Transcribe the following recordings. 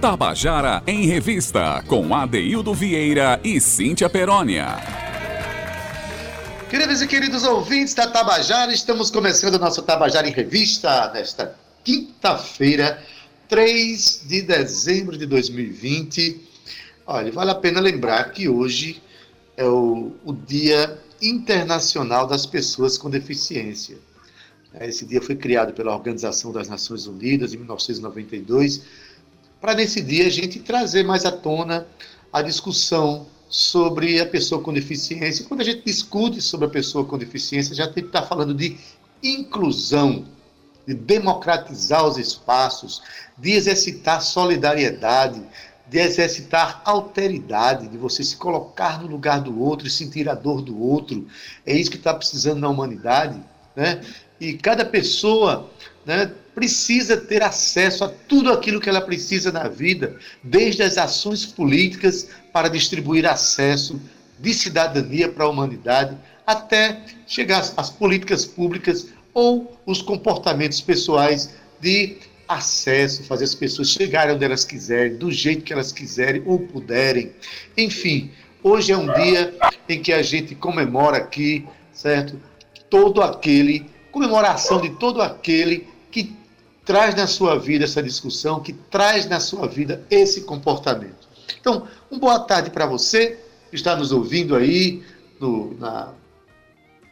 Tabajara em Revista, com Adeildo Vieira e Cíntia Perónia. Queridos e queridos ouvintes da Tabajara, estamos começando o nosso Tabajara em Revista nesta quinta-feira, 3 de dezembro de 2020. Olha, vale a pena lembrar que hoje é o, o Dia Internacional das Pessoas com Deficiência. Esse dia foi criado pela Organização das Nações Unidas em 1992, para nesse dia a gente trazer mais à tona a discussão sobre a pessoa com deficiência. Quando a gente discute sobre a pessoa com deficiência, já tem que estar falando de inclusão, de democratizar os espaços, de exercitar solidariedade, de exercitar alteridade, de você se colocar no lugar do outro e sentir a dor do outro. É isso que está precisando na humanidade. Né? E cada pessoa né, precisa ter acesso a tudo aquilo que ela precisa na vida, desde as ações políticas para distribuir acesso de cidadania para a humanidade, até chegar às políticas públicas ou os comportamentos pessoais de acesso, fazer as pessoas chegarem onde elas quiserem, do jeito que elas quiserem ou puderem. Enfim, hoje é um dia em que a gente comemora aqui, certo? Todo aquele, comemoração de todo aquele que traz na sua vida essa discussão, que traz na sua vida esse comportamento. Então, uma boa tarde para você que está nos ouvindo aí no, na,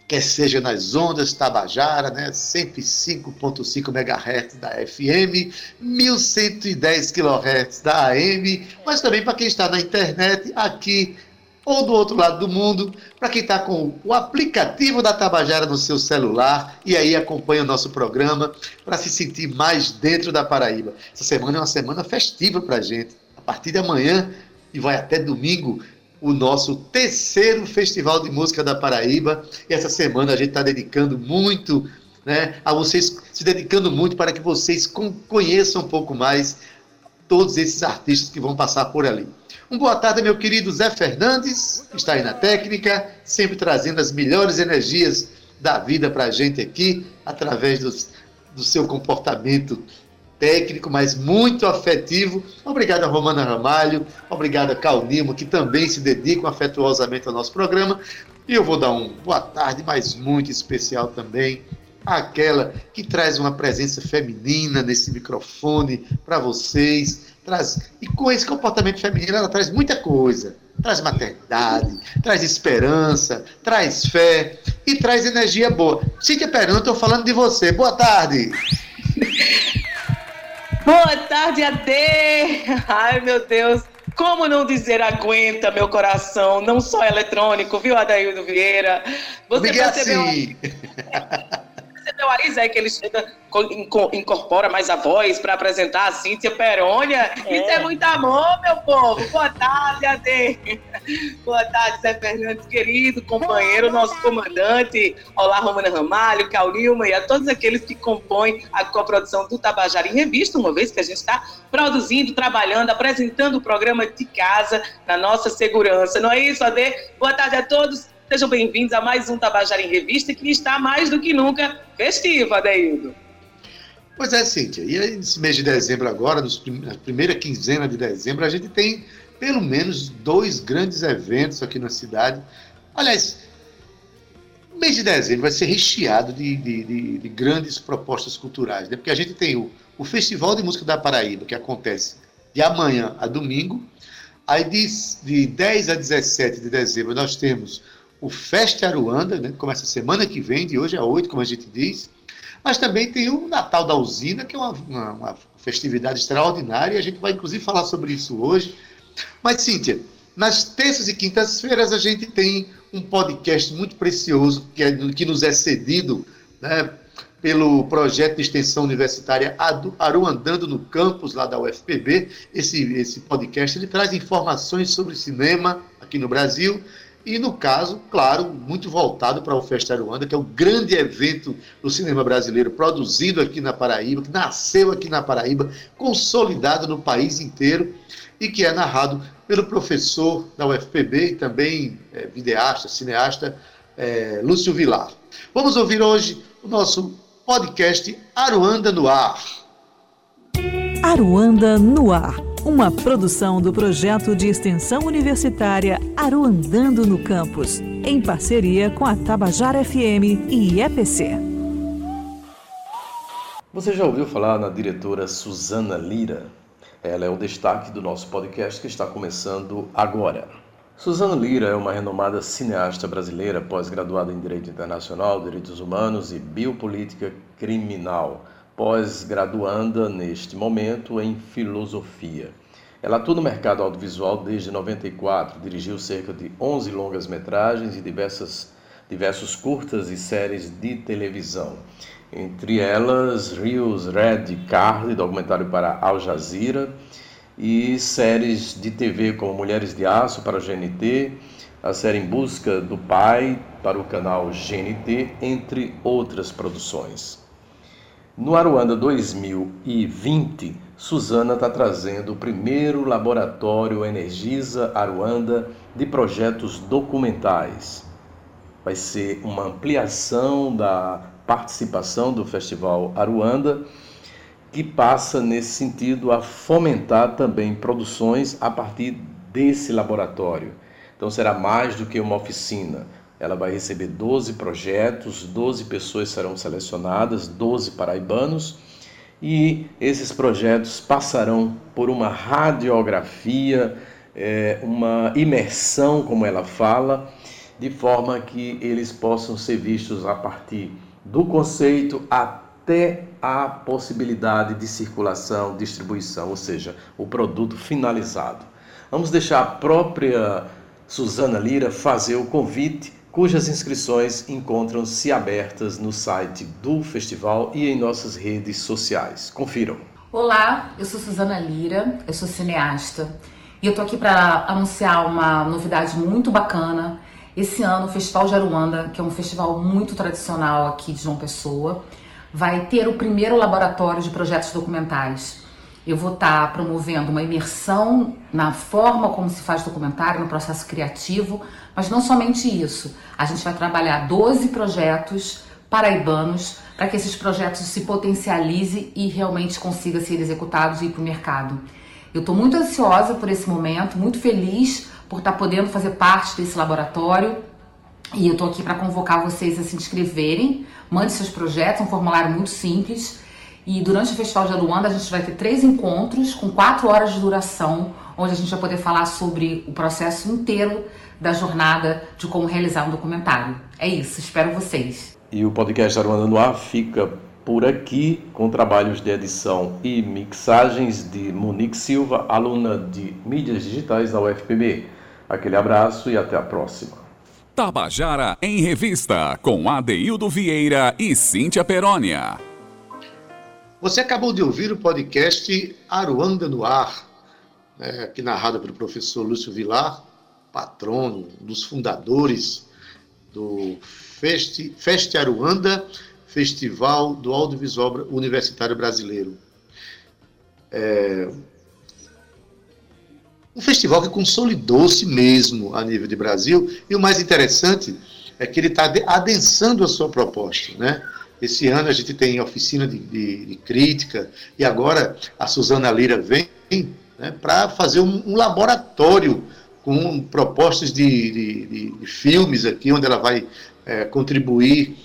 quer seja nas ondas Tabajara, né, 105.5 MHz da FM, 1110 kHz da AM, mas também para quem está na internet aqui ou do outro lado do mundo, para quem está com o aplicativo da Tabajara no seu celular e aí acompanha o nosso programa para se sentir mais dentro da Paraíba. Essa semana é uma semana festiva para a gente. A partir de amanhã e vai até domingo, o nosso terceiro Festival de Música da Paraíba. E essa semana a gente está dedicando muito né, a vocês, se dedicando muito para que vocês conheçam um pouco mais todos esses artistas que vão passar por ali. Um boa tarde, meu querido Zé Fernandes, que está aí na técnica, sempre trazendo as melhores energias da vida para a gente aqui, através dos, do seu comportamento técnico, mas muito afetivo. Obrigado a Romana Ramalho, obrigado a Cal Nimo, que também se dedicam afetuosamente ao nosso programa. E eu vou dar um boa tarde, mas muito especial também àquela que traz uma presença feminina nesse microfone para vocês. Traz, e com esse comportamento feminino, ela traz muita coisa. Traz maternidade, traz esperança, traz fé e traz energia boa. Cíntia Perão, estou falando de você. Boa tarde. Boa tarde, Ade! Ai, meu Deus! Como não dizer aguenta, meu coração, não só eletrônico, viu, Adaildo Vieira? Você percebeu... Assim. percebeu aí, Zé, que ele chega, incorpora mais a voz para apresentar a Cíntia Perônia? É. Isso é muito amor, meu povo. Boa tarde, Ade. Boa tarde, Zé Fernandes, querido companheiro, nosso comandante. Olá, Romana Ramalho, Caulilma e a todos aqueles que compõem a coprodução do Tabajara em Revista, uma vez que a gente está produzindo, trabalhando, apresentando o programa de casa na nossa segurança. Não é isso, Ade? Boa tarde a todos. Sejam bem-vindos a mais um Tabajara em Revista, que está mais do que nunca festivo, Adeildo. Pois é, Cíntia. E aí, nesse mês de dezembro agora, prim na primeira quinzena de dezembro, a gente tem pelo menos dois grandes eventos aqui na cidade. Aliás, o mês de dezembro vai ser recheado de, de, de, de grandes propostas culturais, né? porque a gente tem o, o Festival de Música da Paraíba, que acontece de amanhã a domingo. Aí de, de 10 a 17 de dezembro nós temos o Festa Aruanda, né, que começa semana que vem, de hoje a 8, como a gente diz. Mas também tem o Natal da Usina, que é uma, uma, uma festividade extraordinária, e a gente vai inclusive falar sobre isso hoje. Mas, Cíntia, nas terças e quintas-feiras a gente tem um podcast muito precioso que, é, que nos é cedido né, pelo projeto de extensão universitária Aruandando no campus lá da UFPB. Esse, esse podcast ele traz informações sobre cinema aqui no Brasil e, no caso, claro, muito voltado para o Festa Aruanda, que é o grande evento do cinema brasileiro produzido aqui na Paraíba, que nasceu aqui na Paraíba, consolidado no país inteiro e que é narrado pelo professor da UFPB e também é, videasta, cineasta, é, Lúcio Vilar. Vamos ouvir hoje o nosso podcast Aruanda no Ar. Aruanda no Ar uma produção do projeto de extensão universitária Aruandando no Campus, em parceria com a Tabajara FM e EPC. Você já ouviu falar na diretora Suzana Lira? Ela é o destaque do nosso podcast que está começando agora. Suzana Lira é uma renomada cineasta brasileira, pós-graduada em Direito Internacional, Direitos Humanos e Biopolítica Criminal pós-graduanda neste momento em filosofia. Ela atua no mercado audiovisual desde 94, dirigiu cerca de 11 longas-metragens e diversas, diversos curtas e séries de televisão. Entre elas, Rios Red Carly, documentário para Al Jazeera, e séries de TV como Mulheres de Aço para o GNT, a série Em Busca do Pai para o canal GNT, entre outras produções. No Aruanda 2020, Suzana está trazendo o primeiro laboratório Energisa Aruanda de projetos documentais. Vai ser uma ampliação da participação do Festival Aruanda, que passa nesse sentido a fomentar também produções a partir desse laboratório. Então será mais do que uma oficina ela vai receber 12 projetos, 12 pessoas serão selecionadas, 12 paraibanos, e esses projetos passarão por uma radiografia, é, uma imersão, como ela fala, de forma que eles possam ser vistos a partir do conceito até a possibilidade de circulação, distribuição, ou seja, o produto finalizado. Vamos deixar a própria Suzana Lira fazer o convite cujas inscrições encontram-se abertas no site do festival e em nossas redes sociais. Confiram. Olá, eu sou Suzana Lira, eu sou cineasta e eu tô aqui para anunciar uma novidade muito bacana. Esse ano o Festival de Aruanda, que é um festival muito tradicional aqui de João Pessoa, vai ter o primeiro laboratório de projetos documentais. Eu vou estar tá promovendo uma imersão na forma como se faz documentário, no processo criativo, mas não somente isso. A gente vai trabalhar 12 projetos paraibanos para que esses projetos se potencializem e realmente consigam ser executados e ir para o mercado. Eu estou muito ansiosa por esse momento, muito feliz por estar tá podendo fazer parte desse laboratório e eu estou aqui para convocar vocês a se inscreverem. Mande seus projetos, é um formulário muito simples e durante o Festival de Aruanda a gente vai ter três encontros com quatro horas de duração, onde a gente vai poder falar sobre o processo inteiro da jornada de como realizar um documentário. É isso, espero vocês. E o podcast Aruanda no Ar fica por aqui com trabalhos de edição e mixagens de Monique Silva, aluna de mídias digitais da UFPB. Aquele abraço e até a próxima. Tabajara em Revista, com Adeildo Vieira e Cíntia Perónia. Você acabou de ouvir o podcast Aruanda no Ar, né, aqui narrado pelo professor Lúcio Vilar, patrono, dos fundadores do Feste, Feste Aruanda, Festival do Audiovisual Universitário Brasileiro. É um festival que consolidou-se mesmo a nível de Brasil, e o mais interessante é que ele está adensando a sua proposta, né? Esse ano a gente tem oficina de, de, de crítica e agora a Suzana Lira vem né, para fazer um, um, laboratório com propostas de, de, filmes aqui, onde ela vai é, contribuir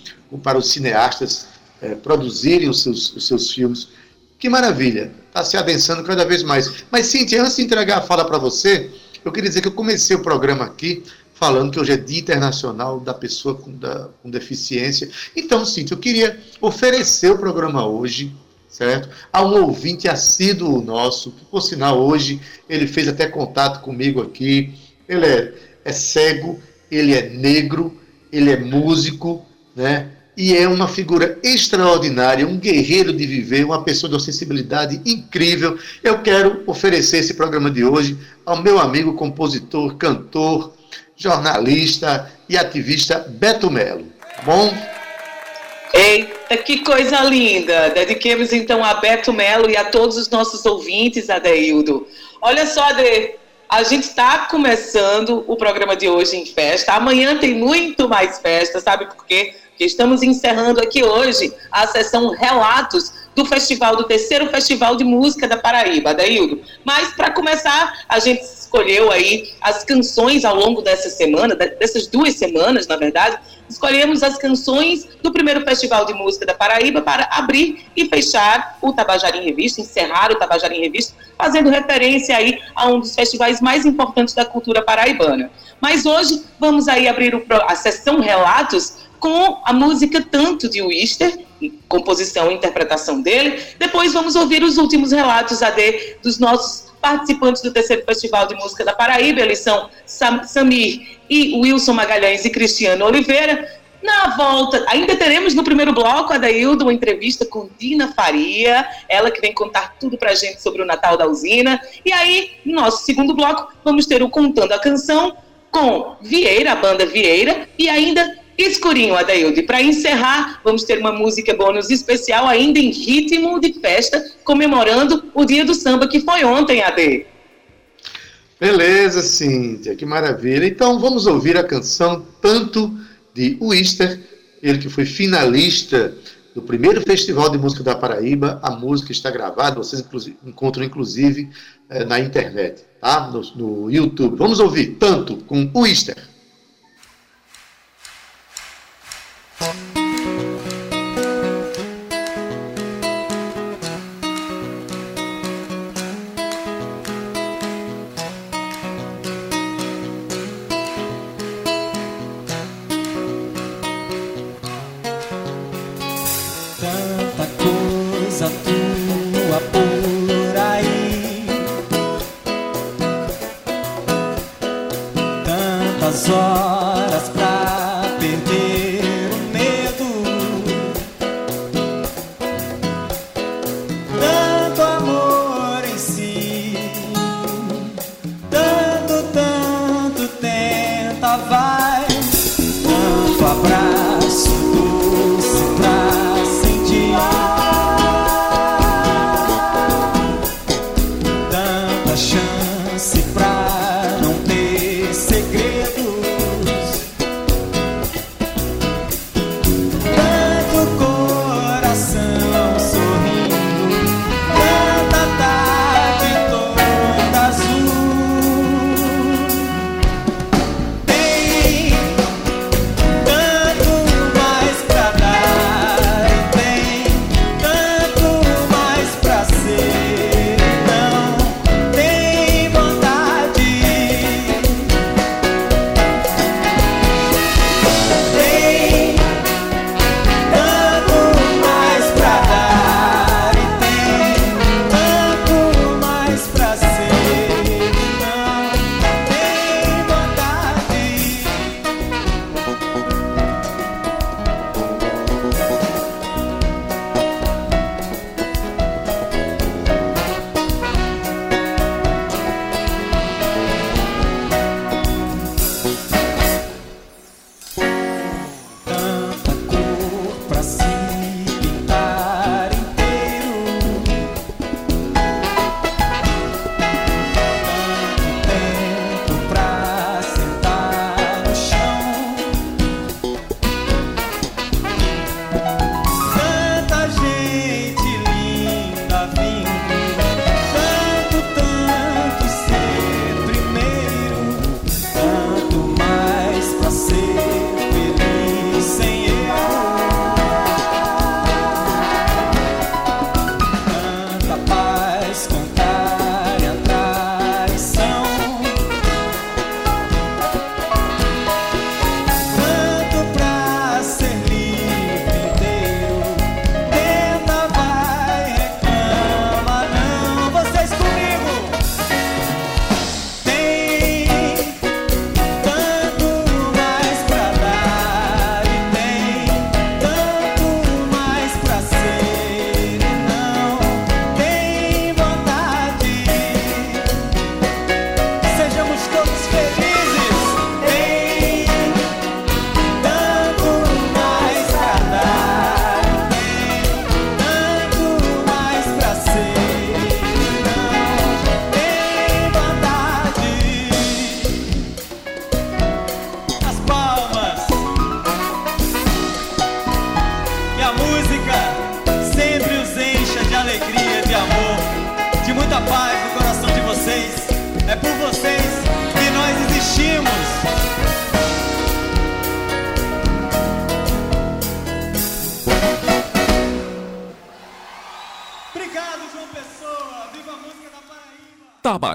para os cineastas é, produzirem os seus, os seus filmes. Que maravilha! Está se adensando cada vez mais. Mas, Cintia, antes de entregar a fala para você, eu queria dizer que eu comecei o programa aqui falando que hoje é Dia Internacional da Pessoa com, da, com Deficiência. Então, Cíntia, eu queria oferecer o programa hoje, certo? A um ouvinte assíduo nosso, que, por sinal, hoje ele fez até contato comigo aqui. Ele é, é cego, ele é negro, ele é músico, né? E é uma figura extraordinária, um guerreiro de viver, uma pessoa de uma sensibilidade incrível. Eu quero oferecer esse programa de hoje ao meu amigo compositor, cantor, jornalista e ativista Beto Melo. Bom? Eita, que coisa linda! Dediquemos então a Beto Melo e a todos os nossos ouvintes, Adeildo. Olha só, Ade, a gente está começando o programa de hoje em festa. Amanhã tem muito mais festa, sabe por quê? Porque estamos encerrando aqui hoje a sessão Relatos do festival, do terceiro Festival de Música da Paraíba, Adaildo. Mas, para começar, a gente escolheu aí as canções ao longo dessa semana, dessas duas semanas, na verdade, escolhemos as canções do primeiro Festival de Música da Paraíba para abrir e fechar o Tabajara em Revista, encerrar o Tabajara em Revista, fazendo referência aí a um dos festivais mais importantes da cultura paraibana. Mas hoje vamos aí abrir a sessão Relatos com a música Tanto de Wister, composição e interpretação dele. Depois vamos ouvir os últimos relatos AD dos nossos participantes do terceiro Festival de Música da Paraíba. Eles são Sam, Samir e Wilson Magalhães e Cristiano Oliveira. Na volta, ainda teremos no primeiro bloco, a Daildo, uma entrevista com Dina Faria, ela que vem contar tudo pra gente sobre o Natal da usina. E aí, no nosso segundo bloco, vamos ter o Contando a Canção com Vieira, a banda Vieira, e ainda Escurinho, Adailde. Para encerrar, vamos ter uma música bônus especial, ainda em ritmo de festa, comemorando o Dia do Samba, que foi ontem, Ade. Beleza, Cíntia, que maravilha. Então vamos ouvir a canção Tanto de Wister, ele que foi finalista do primeiro Festival de Música da Paraíba. A música está gravada, vocês inclusive, encontram inclusive eh, na internet, tá? No, no YouTube. Vamos ouvir Tanto com Wister.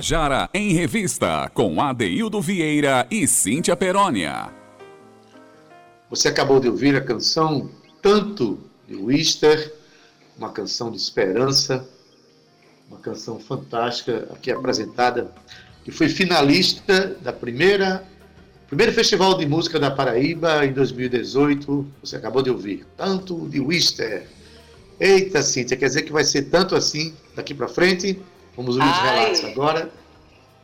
Tabajara em Revista, com Adeildo Vieira e Cíntia Perónia. Você acabou de ouvir a canção Tanto de Wister, uma canção de esperança, uma canção fantástica aqui apresentada, que foi finalista da primeira primeiro Festival de Música da Paraíba em 2018. Você acabou de ouvir Tanto de Wister. Eita, Cíntia, quer dizer que vai ser tanto assim daqui para frente? Vamos ouvir os relatos agora.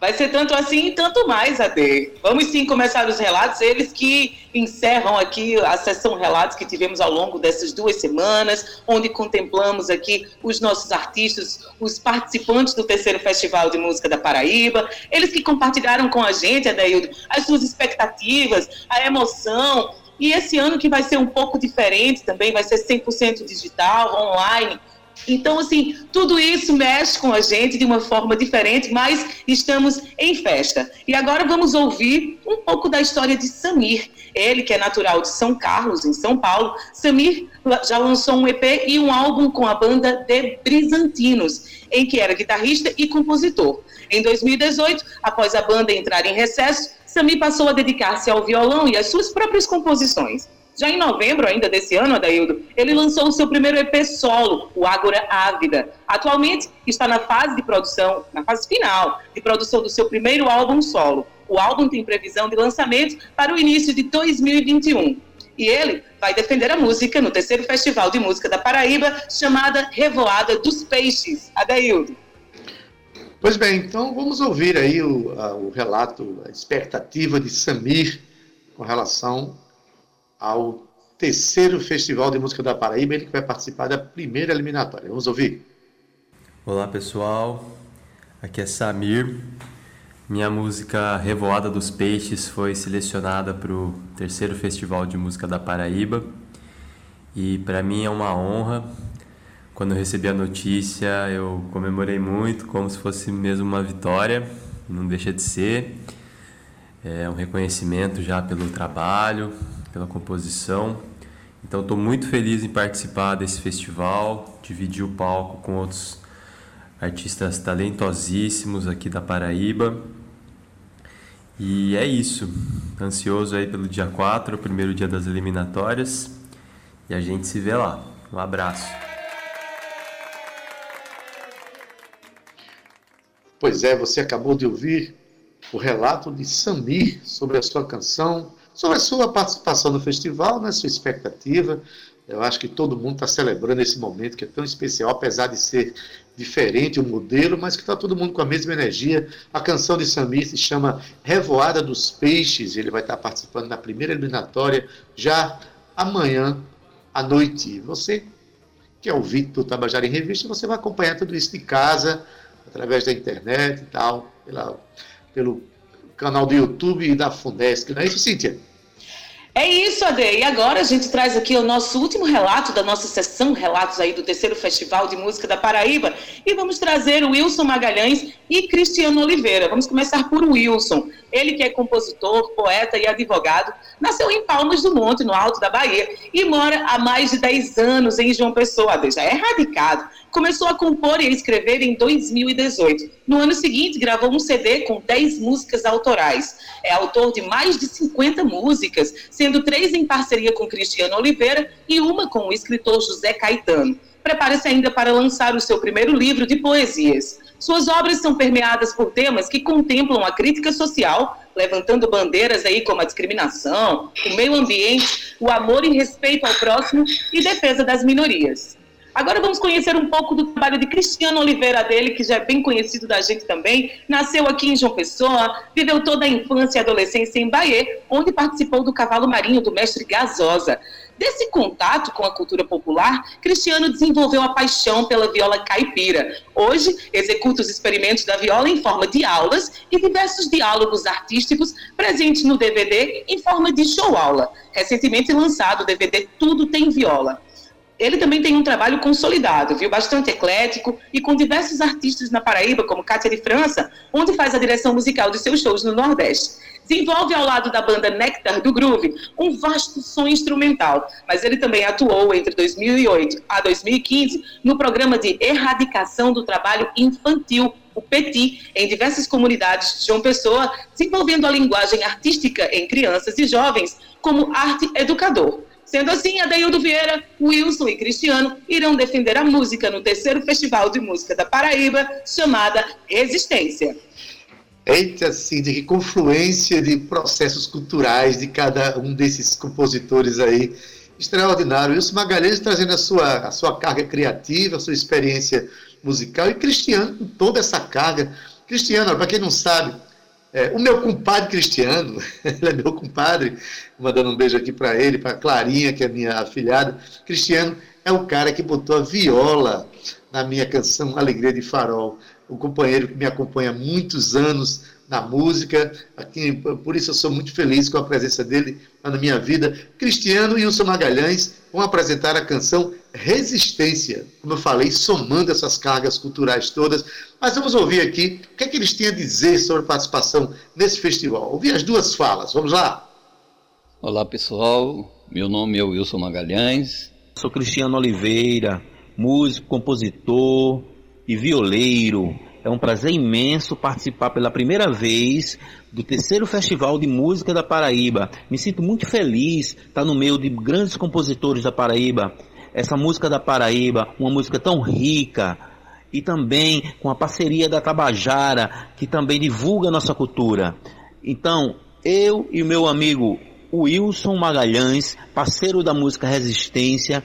Vai ser tanto assim e tanto mais, Ade. Vamos sim começar os relatos, eles que encerram aqui a sessão relatos que tivemos ao longo dessas duas semanas, onde contemplamos aqui os nossos artistas, os participantes do terceiro Festival de Música da Paraíba, eles que compartilharam com a gente, Adeildo, as suas expectativas, a emoção, e esse ano que vai ser um pouco diferente também, vai ser 100% digital, online, então, assim, tudo isso mexe com a gente de uma forma diferente, mas estamos em festa. E agora vamos ouvir um pouco da história de Samir. Ele, que é natural de São Carlos, em São Paulo. Samir já lançou um EP e um álbum com a banda The Brizantinos, em que era guitarrista e compositor. Em 2018, após a banda entrar em recesso, Samir passou a dedicar-se ao violão e às suas próprias composições. Já em novembro ainda desse ano, Adaildo, ele lançou o seu primeiro EP solo, o Ágora Ávida. Atualmente está na fase de produção, na fase final de produção do seu primeiro álbum solo. O álbum tem previsão de lançamento para o início de 2021. E ele vai defender a música no terceiro Festival de Música da Paraíba, chamada Revoada dos Peixes. Adaildo. Pois bem, então vamos ouvir aí o, a, o relato, a expectativa de Samir com relação ao terceiro Festival de Música da Paraíba, ele que vai participar da primeira eliminatória. Vamos ouvir? Olá pessoal, aqui é Samir. Minha música Revoada dos Peixes foi selecionada para o terceiro Festival de Música da Paraíba e para mim é uma honra. Quando eu recebi a notícia, eu comemorei muito, como se fosse mesmo uma vitória, não deixa de ser. É um reconhecimento já pelo trabalho, pela composição. Então estou muito feliz em participar desse festival, dividir o palco com outros artistas talentosíssimos aqui da Paraíba. E é isso. Ansioso aí pelo dia 4, o primeiro dia das eliminatórias. E a gente se vê lá. Um abraço. Pois é, você acabou de ouvir o relato de Samir sobre a sua canção sobre a sua participação no festival, né, sua expectativa. Eu acho que todo mundo está celebrando esse momento que é tão especial, apesar de ser diferente o modelo, mas que está todo mundo com a mesma energia. A canção de Samir se chama Revoada dos Peixes. Ele vai estar participando da primeira eliminatória já amanhã à noite. Você que é o Victor Tabajara em Revista, você vai acompanhar tudo isso de casa, através da internet e tal, pela, pelo canal do YouTube e da Fundesc, não é isso, Cíntia? É isso, Ade. E agora a gente traz aqui o nosso último relato da nossa sessão Relatos aí do terceiro Festival de Música da Paraíba. E vamos trazer o Wilson Magalhães e Cristiano Oliveira. Vamos começar por Wilson. Ele que é compositor, poeta e advogado, nasceu em Palmas do Monte, no alto da Bahia, e mora há mais de 10 anos em João Pessoa. Já é radicado começou a compor e a escrever em 2018. No ano seguinte, gravou um CD com 10 músicas autorais. É autor de mais de 50 músicas, sendo três em parceria com Cristiano Oliveira e uma com o escritor José Caetano. Prepara-se ainda para lançar o seu primeiro livro de poesias. Suas obras são permeadas por temas que contemplam a crítica social, levantando bandeiras aí como a discriminação, o meio ambiente, o amor e respeito ao próximo e defesa das minorias. Agora vamos conhecer um pouco do trabalho de Cristiano Oliveira dele, que já é bem conhecido da gente também. Nasceu aqui em João Pessoa, viveu toda a infância e adolescência em Bahia, onde participou do cavalo marinho do mestre Gasosa. Desse contato com a cultura popular, Cristiano desenvolveu a paixão pela viola caipira. Hoje, executa os experimentos da viola em forma de aulas e diversos diálogos artísticos presentes no DVD em forma de show-aula. Recentemente lançado o DVD Tudo Tem Viola ele também tem um trabalho consolidado, viu? Bastante eclético e com diversos artistas na Paraíba, como Cátia de França, onde faz a direção musical de seus shows no Nordeste. Desenvolve ao lado da banda Nectar do Groove um vasto som instrumental, mas ele também atuou entre 2008 a 2015 no programa de erradicação do trabalho infantil o PETI, em diversas comunidades de João Pessoa, desenvolvendo a linguagem artística em crianças e jovens como arte educador. Sendo assim, Adeildo Vieira, Wilson e Cristiano irão defender a música no terceiro Festival de Música da Paraíba, chamada Resistência. Eita, Cíntia, que confluência de processos culturais de cada um desses compositores aí. Extraordinário. Wilson Magalhães trazendo a sua, a sua carga criativa, a sua experiência musical, e Cristiano com toda essa carga. Cristiano, para quem não sabe, é, o meu compadre Cristiano, ele é meu compadre, mandando um beijo aqui para ele, para Clarinha, que é minha afilhada. Cristiano é o cara que botou a viola na minha canção Alegria de Farol. O companheiro que me acompanha há muitos anos na música, aqui, por isso eu sou muito feliz com a presença dele na minha vida. Cristiano e Wilson Magalhães vão apresentar a canção Resistência, como eu falei, somando essas cargas culturais todas. Mas vamos ouvir aqui o que é que eles têm a dizer sobre a participação nesse festival. Ouvir as duas falas, vamos lá? Olá pessoal, meu nome é Wilson Magalhães. Sou Cristiano Oliveira, músico, compositor e violeiro. É um prazer imenso participar pela primeira vez do terceiro Festival de Música da Paraíba. Me sinto muito feliz estar no meio de grandes compositores da Paraíba. Essa música da Paraíba, uma música tão rica, e também com a parceria da Tabajara, que também divulga nossa cultura. Então, eu e o meu amigo Wilson Magalhães, parceiro da música Resistência,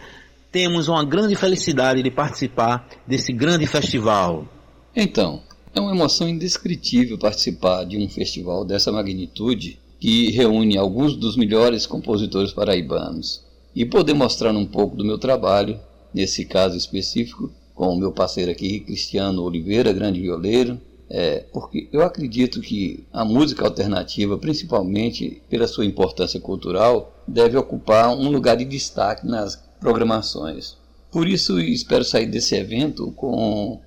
temos uma grande felicidade de participar desse grande festival. Então, é uma emoção indescritível participar de um festival dessa magnitude que reúne alguns dos melhores compositores paraibanos e poder mostrar um pouco do meu trabalho, nesse caso específico, com o meu parceiro aqui, Cristiano Oliveira, grande violeiro, é, porque eu acredito que a música alternativa, principalmente pela sua importância cultural, deve ocupar um lugar de destaque nas programações. Por isso, espero sair desse evento com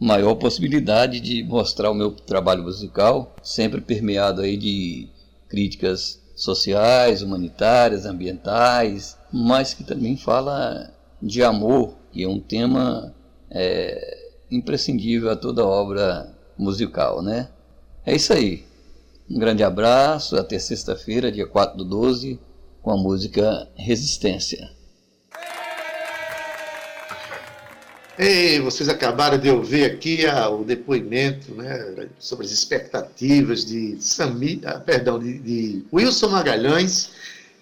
maior possibilidade de mostrar o meu trabalho musical, sempre permeado aí de críticas sociais, humanitárias, ambientais, mas que também fala de amor, que é um tema é, imprescindível a toda obra musical, né? É isso aí. Um grande abraço, até sexta-feira, dia 4 do 12, com a música Resistência. Ei, vocês acabaram de ouvir aqui a, o depoimento né, sobre as expectativas de, Sami, ah, perdão, de, de Wilson Magalhães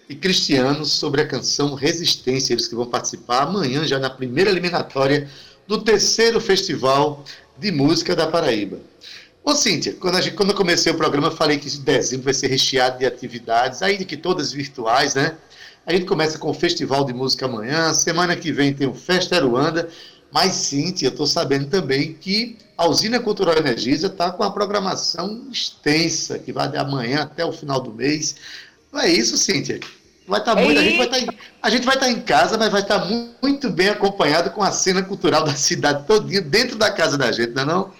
e Cristiano sobre a canção Resistência, eles que vão participar amanhã, já na primeira eliminatória do terceiro Festival de Música da Paraíba. Ô Cíntia, quando, gente, quando eu comecei o programa, eu falei que dezembro vai ser recheado de atividades, ainda que todas virtuais, né? A gente começa com o Festival de Música amanhã, semana que vem tem o Festa Aruanda, mas, Cíntia, eu estou sabendo também que a Usina Cultural Energisa está com uma programação extensa, que vai de amanhã até o final do mês. Não é isso, Cíntia? Vai estar tá muito, a gente vai estar, tá em, a gente vai estar tá em casa, mas vai estar muito bem acompanhado com a cena cultural da cidade todinha dentro da casa da gente, não é não?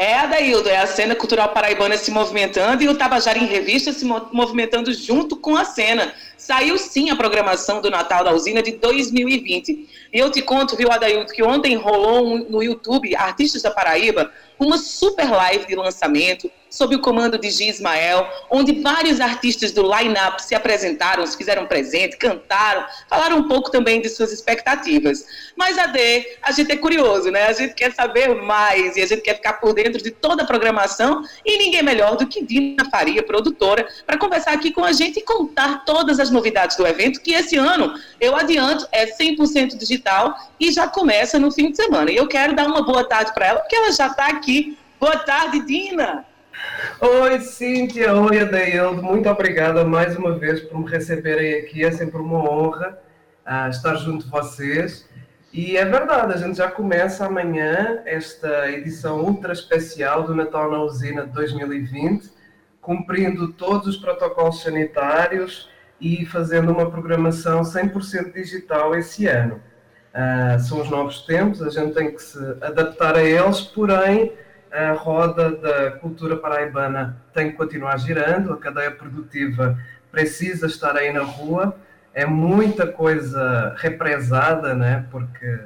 É, Adaildo, é a cena cultural paraibana se movimentando e o Tabajara em Revista se movimentando junto com a cena. Saiu sim a programação do Natal da Usina de 2020. E eu te conto, viu, Adaildo, que ontem rolou no YouTube, Artistas da Paraíba, uma super live de lançamento sob o comando de G. Ismael, onde vários artistas do line-up se apresentaram, se fizeram presente, cantaram, falaram um pouco também de suas expectativas. Mas, a D, a gente é curioso, né? A gente quer saber mais e a gente quer ficar por dentro de toda a programação e ninguém melhor do que Dina Faria, produtora, para conversar aqui com a gente e contar todas as novidades do evento, que esse ano, eu adianto, é 100% digital e já começa no fim de semana. E eu quero dar uma boa tarde para ela, porque ela já está aqui. Boa tarde, Dina! Oi, Cíntia. Oi, Adeildo. Muito obrigada mais uma vez por me receberem aqui. É sempre uma honra uh, estar junto de vocês. E é verdade, a gente já começa amanhã esta edição ultra especial do Natal na Usina de 2020, cumprindo todos os protocolos sanitários e fazendo uma programação 100% digital esse ano. Uh, são os novos tempos, a gente tem que se adaptar a eles, porém a roda da cultura paraibana tem que continuar girando, a cadeia produtiva precisa estar aí na rua, é muita coisa represada, né? porque,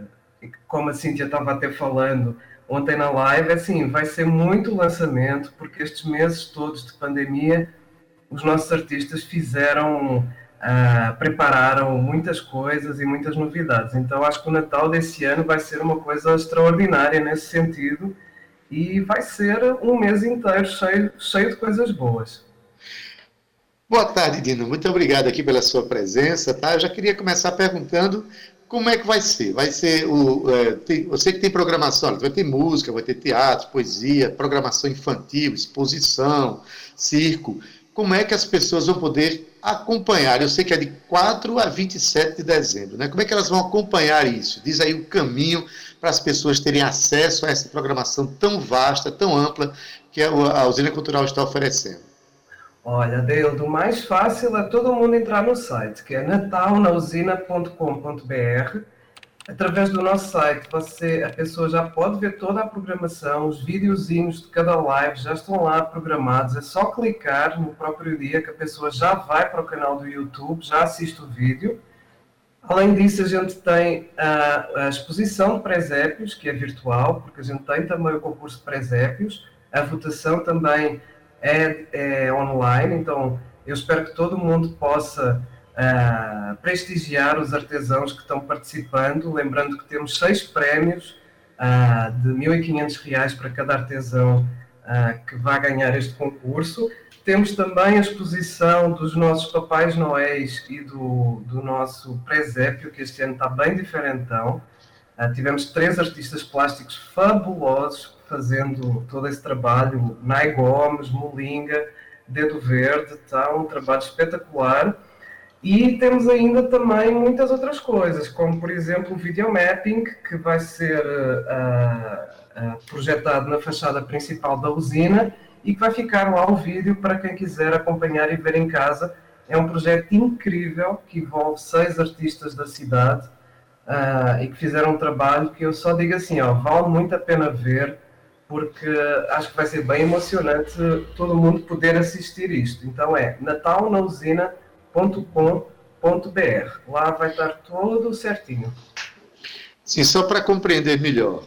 como a Cíntia estava até falando, ontem na live, assim, vai ser muito lançamento, porque estes meses todos de pandemia, os nossos artistas fizeram, uh, prepararam muitas coisas e muitas novidades. Então, acho que o Natal desse ano vai ser uma coisa extraordinária nesse sentido e vai ser um mês inteiro cheio, cheio de coisas boas. Boa tarde, Dino. Muito obrigado aqui pela sua presença. Tá? Eu já queria começar perguntando como é que vai ser? Vai ser o. É, tem, eu sei que tem programação, vai ter música, vai ter teatro, poesia, programação infantil, exposição, circo. Como é que as pessoas vão poder acompanhar? Eu sei que é de 4 a 27 de dezembro, né? Como é que elas vão acompanhar isso? Diz aí o caminho para as pessoas terem acesso a essa programação tão vasta, tão ampla que a usina cultural está oferecendo. Olha, Deildo, o mais fácil é todo mundo entrar no site, que é natalnausina.com.br. Através do nosso site, você, a pessoa já pode ver toda a programação, os videozinhos de cada live já estão lá programados. É só clicar no próprio dia que a pessoa já vai para o canal do YouTube, já assiste o vídeo. Além disso, a gente tem a, a exposição de presépios, que é virtual, porque a gente tem também o concurso de presépios. A votação também é, é online, então eu espero que todo mundo possa uh, prestigiar os artesãos que estão participando, lembrando que temos seis prémios uh, de 1.500 reais para cada artesão uh, que vai ganhar este concurso. Temos também a exposição dos nossos papais noéis e do, do nosso presépio, que este ano está bem diferentão. Uh, tivemos três artistas plásticos fabulosos fazendo todo esse trabalho, Nai Gomes, Molinga, Dedo Verde, está um trabalho espetacular. E temos ainda também muitas outras coisas, como por exemplo o videomapping, que vai ser uh, uh, projetado na fachada principal da usina e que vai ficar lá o vídeo para quem quiser acompanhar e ver em casa. É um projeto incrível que envolve seis artistas da cidade uh, e que fizeram um trabalho que eu só digo assim, ó, vale muito a pena ver porque acho que vai ser bem emocionante todo mundo poder assistir isto. Então é natalnausina.com.br. Lá vai estar tudo certinho. Sim, só para compreender melhor.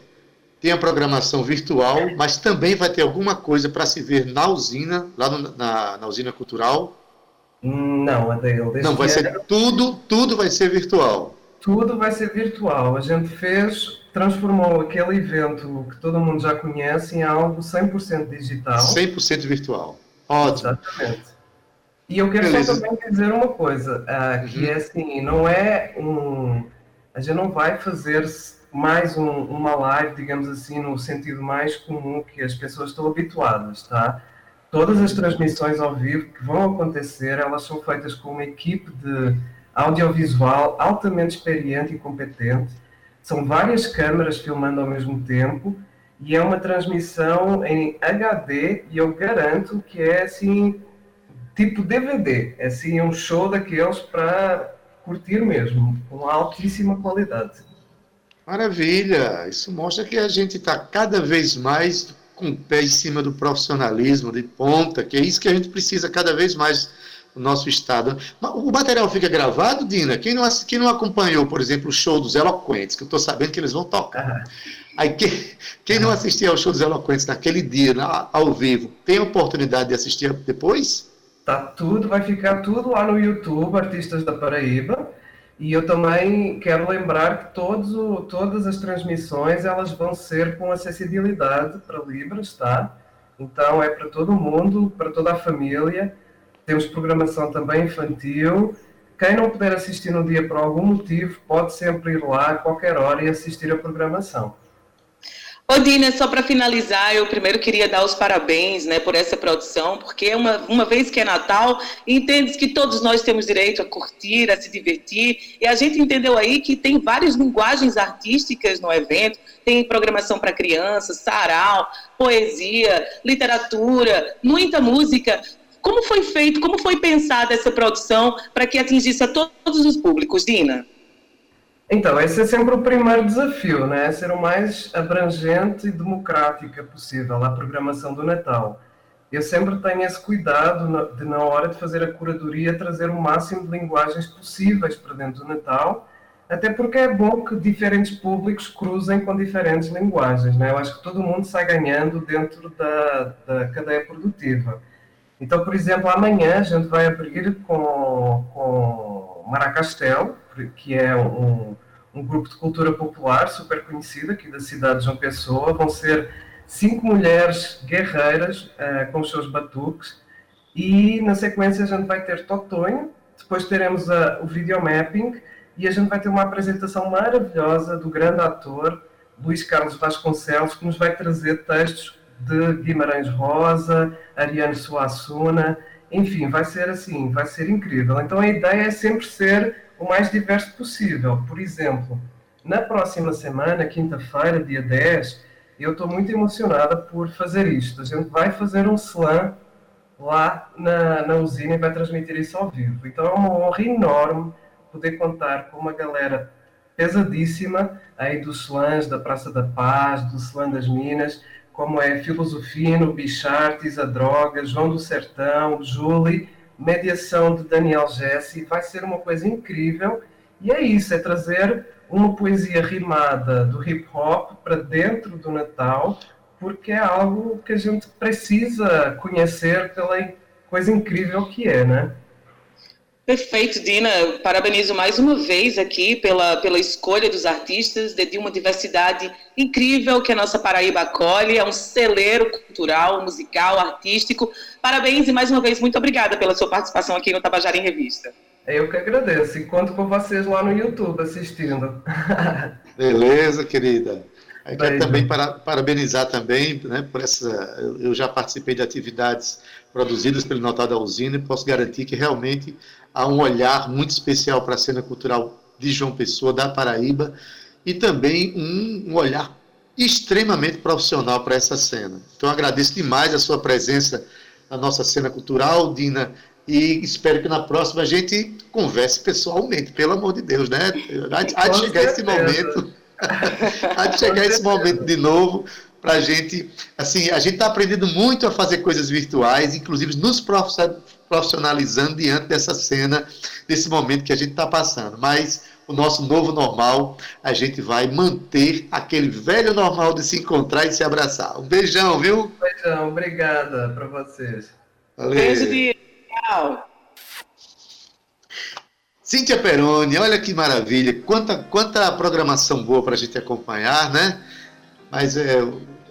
Tem a programação virtual, mas também vai ter alguma coisa para se ver na usina, lá no, na, na usina cultural? Não, Adele. Não, vai ser tudo, tudo vai ser virtual. Tudo vai ser virtual. A gente fez transformou aquele evento que todo mundo já conhece em algo 100% digital. 100% virtual. Ótimo. Exatamente. E eu quero Beleza. só também dizer uma coisa, uh, que uhum. é assim, não é um... A gente não vai fazer mais um, uma live, digamos assim, no sentido mais comum que as pessoas estão habituadas, tá? Todas as transmissões ao vivo que vão acontecer, elas são feitas com uma equipe de audiovisual altamente experiente e competente, são várias câmeras filmando ao mesmo tempo e é uma transmissão em HD e eu garanto que é assim tipo DVD, é assim um show daqueles para curtir mesmo, com altíssima qualidade. Maravilha! Isso mostra que a gente está cada vez mais com o pé em cima do profissionalismo de ponta, que é isso que a gente precisa cada vez mais o nosso estado. O material fica gravado, Dina? Quem não, quem não acompanhou, por exemplo, o show dos Eloquentes, que eu estou sabendo que eles vão tocar. Aí quem, quem não assistia ao show dos Eloquentes naquele dia, na, ao vivo, tem a oportunidade de assistir depois? Tá tudo, vai ficar tudo lá no YouTube, Artistas da Paraíba. E eu também quero lembrar que todos o, todas as transmissões elas vão ser com acessibilidade para Libras, tá? Então é para todo mundo, para toda a família. Temos programação também infantil. Quem não puder assistir no dia por algum motivo, pode sempre ir lá a qualquer hora e assistir a programação. Odina, só para finalizar, eu primeiro queria dar os parabéns né, por essa produção, porque uma, uma vez que é Natal, entende que todos nós temos direito a curtir, a se divertir, e a gente entendeu aí que tem várias linguagens artísticas no evento, tem programação para crianças, sarau, poesia, literatura, muita música. Como foi feito, como foi pensada essa produção para que atingisse a todos os públicos, Dina? Então, esse é sempre o primeiro desafio, né? Ser o mais abrangente e democrática possível a programação do Natal. Eu sempre tenho esse cuidado de, na hora de fazer a curadoria, trazer o máximo de linguagens possíveis para dentro do Natal, até porque é bom que diferentes públicos cruzem com diferentes linguagens. Né? Eu acho que todo mundo sai ganhando dentro da, da cadeia produtiva. Então, por exemplo, amanhã a gente vai abrir com, com Maracastel, que é um, um grupo de cultura popular super conhecido aqui da cidade de João Pessoa. Vão ser cinco mulheres guerreiras uh, com os seus batuques. E na sequência a gente vai ter Totonho, depois teremos a, o videomapping e a gente vai ter uma apresentação maravilhosa do grande ator Luís Carlos Vasconcelos, que nos vai trazer textos de Guimarães Rosa, Ariane Suassuna, enfim, vai ser assim, vai ser incrível. Então a ideia é sempre ser o mais diverso possível. Por exemplo, na próxima semana, quinta-feira, dia 10, eu estou muito emocionada por fazer isto. A gente vai fazer um slam lá na, na usina e vai transmitir isso ao vivo. Então é uma honra enorme poder contar com uma galera pesadíssima aí dos slams da Praça da Paz, do slam das Minas, como é Filosofino, Bichartes, A Droga, João do Sertão, Julie, mediação de Daniel Jesse. Vai ser uma coisa incrível. E é isso, é trazer uma poesia rimada do hip hop para dentro do Natal, porque é algo que a gente precisa conhecer pela coisa incrível que é, né? Perfeito, Dina. Parabenizo mais uma vez aqui pela, pela escolha dos artistas de uma diversidade incrível que a nossa Paraíba acolhe. É um celeiro cultural, musical, artístico. Parabéns e mais uma vez muito obrigada pela sua participação aqui no Tabajara em Revista. Eu que agradeço e conto com vocês lá no YouTube assistindo. Beleza, querida. Eu quero também para, parabenizar também, né, por essa. Eu já participei de atividades produzidas pelo Natal da Usina e posso garantir que realmente há um olhar muito especial para a cena cultural de João Pessoa, da Paraíba, e também um, um olhar extremamente profissional para essa cena. Então, agradeço demais a sua presença na nossa cena cultural, Dina, e espero que na próxima a gente converse pessoalmente, pelo amor de Deus, né? Há de chegar esse momento, há de chegar esse momento de novo para a gente, assim, a gente está aprendendo muito a fazer coisas virtuais, inclusive nos profissionalizando diante dessa cena, desse momento que a gente está passando. Mas o nosso novo normal, a gente vai manter aquele velho normal de se encontrar e se abraçar. Um beijão, viu? Um beijão, obrigada para vocês. Valeu. Beijo de tchau. Cíntia Peroni, olha que maravilha, quanta, quanta programação boa para a gente acompanhar, né? Mas é,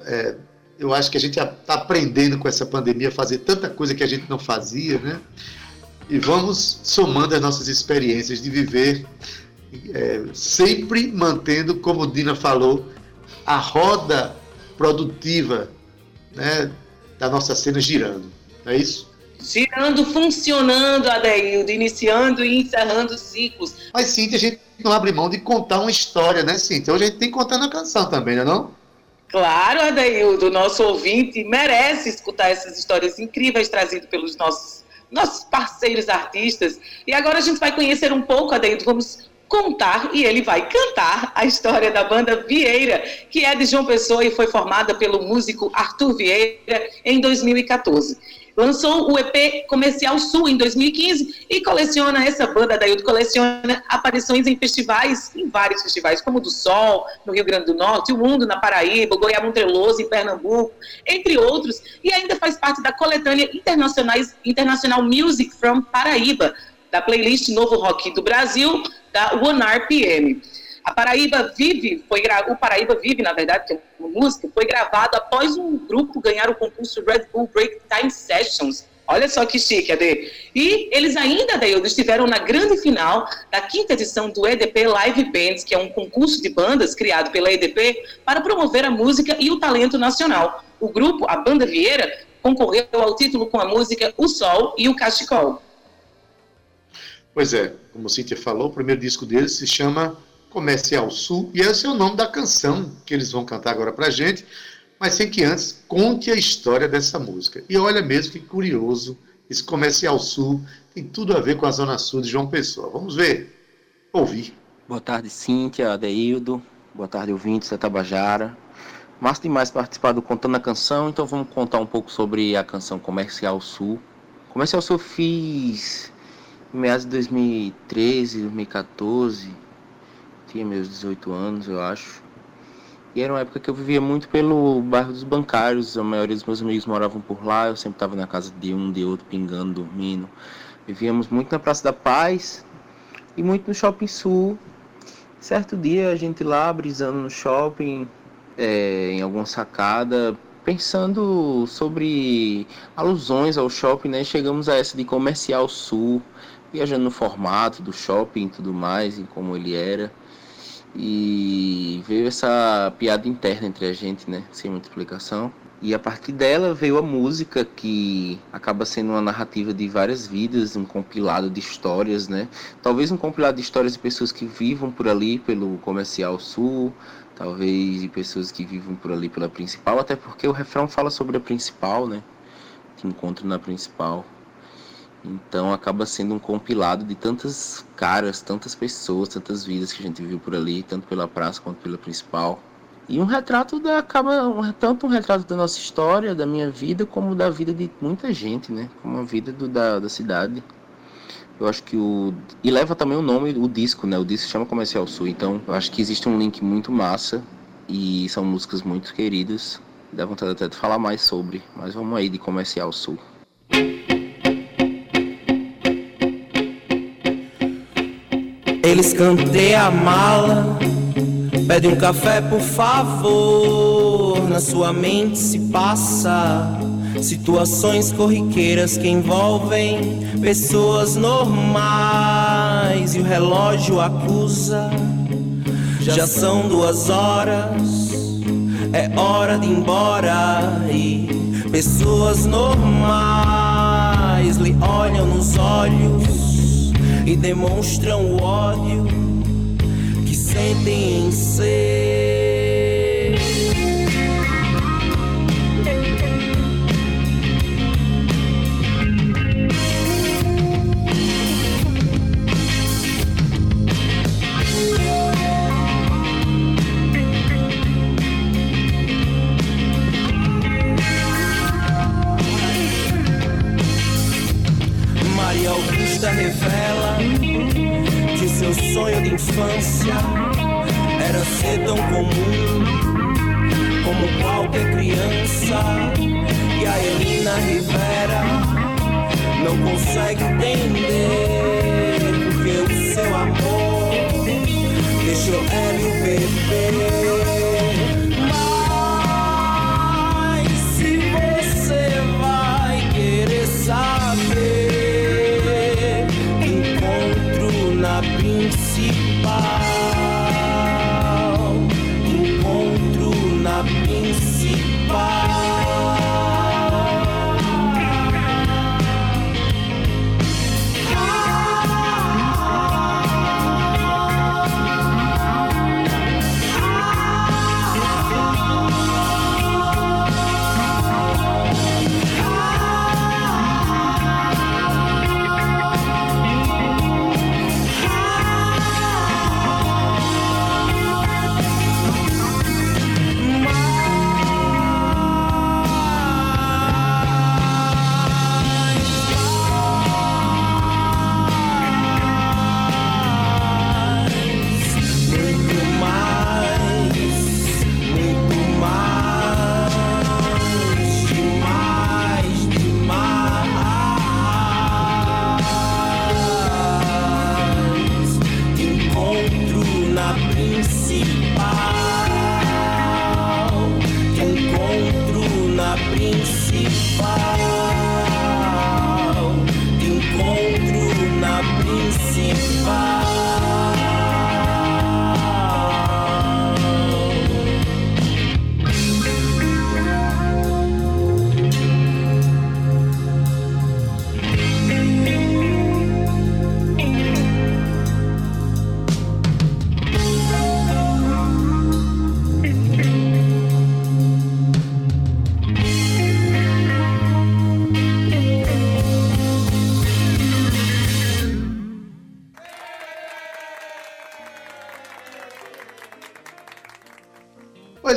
é eu acho que a gente está aprendendo com essa pandemia a fazer tanta coisa que a gente não fazia, né? E vamos somando as nossas experiências de viver, é, sempre mantendo, como o Dina falou, a roda produtiva né, da nossa cena girando. É isso? Girando, funcionando, Adeildo, iniciando e encerrando ciclos. Mas, Cíntia, a gente não abre mão de contar uma história, né, Cíntia? Hoje a gente tem que contar na canção também, não é não? Claro, Adaildo, nosso ouvinte merece escutar essas histórias incríveis trazidas pelos nossos, nossos parceiros artistas. E agora a gente vai conhecer um pouco, Adaildo, vamos contar e ele vai cantar a história da banda Vieira, que é de João Pessoa e foi formada pelo músico Arthur Vieira em 2014 lançou o EP Comercial Sul em 2015 e coleciona, essa banda daí coleciona aparições em festivais, em vários festivais, como o do Sol, no Rio Grande do Norte, o Mundo, na Paraíba, Goiás Treloso, em Pernambuco, entre outros, e ainda faz parte da coletânea Internacional Music from Paraíba, da playlist Novo Rock do Brasil, da One RPM. A Paraíba Vive, foi gra... o Paraíba Vive, na verdade, que é uma música, foi gravado após um grupo ganhar o concurso Red Bull Break Time Sessions. Olha só que chique, Ade. E eles ainda, Ade, estiveram na grande final da quinta edição do EDP Live Bands, que é um concurso de bandas criado pela EDP para promover a música e o talento nacional. O grupo, a Banda Vieira, concorreu ao título com a música O Sol e o Cachecol. Pois é, como Cíntia falou, o primeiro disco deles se chama Comercial Sul, e esse é o nome da canção que eles vão cantar agora pra gente, mas sem que antes conte a história dessa música. E olha mesmo que curioso, esse Comercial Sul tem tudo a ver com a Zona Sul de João Pessoa. Vamos ver, ouvir. Boa tarde, Cíntia, Adeildo, boa tarde, ouvintes da Tabajara. Massa demais participar do Contando a Canção, então vamos contar um pouco sobre a canção Comercial Sul. Comercial Sul fiz em meados de 2013, 2014 tinha meus 18 anos, eu acho. E era uma época que eu vivia muito pelo bairro dos bancários, a maioria dos meus amigos moravam por lá, eu sempre estava na casa de um, de outro, pingando, dormindo. Vivíamos muito na Praça da Paz e muito no Shopping Sul. Certo dia a gente lá brisando no shopping, é, em alguma sacada, pensando sobre alusões ao shopping, né? Chegamos a essa de Comercial Sul, viajando no formato do shopping e tudo mais, em como ele era. E veio essa piada interna entre a gente, né? Sem muita explicação. E a partir dela veio a música, que acaba sendo uma narrativa de várias vidas, um compilado de histórias, né? Talvez um compilado de histórias de pessoas que vivam por ali, pelo Comercial Sul, talvez de pessoas que vivam por ali pela principal, até porque o refrão fala sobre a principal, né? Que encontro na principal. Então acaba sendo um compilado de tantas caras, tantas pessoas, tantas vidas que a gente viu por ali, tanto pela praça quanto pela principal. E um retrato da acaba um, tanto um retrato da nossa história, da minha vida, como da vida de muita gente, né? Como a vida do, da, da cidade. Eu acho que o e leva também o nome o disco, né? O disco chama Comercial Sul. Então, eu acho que existe um link muito massa e são músicas muito queridas. Dá vontade até de falar mais sobre, mas vamos aí de Comercial Sul. Eles canteiam a mala, pedem um café por favor. Na sua mente se passa situações corriqueiras que envolvem pessoas normais. E o relógio acusa. Já são duas horas, é hora de ir embora. E pessoas normais lhe olham nos olhos e demonstram o ódio que sentem em ser. Infância era ser tão comum como qualquer criança. E a Elina Rivera não consegue entender porque o seu amor deixou ela o bebê.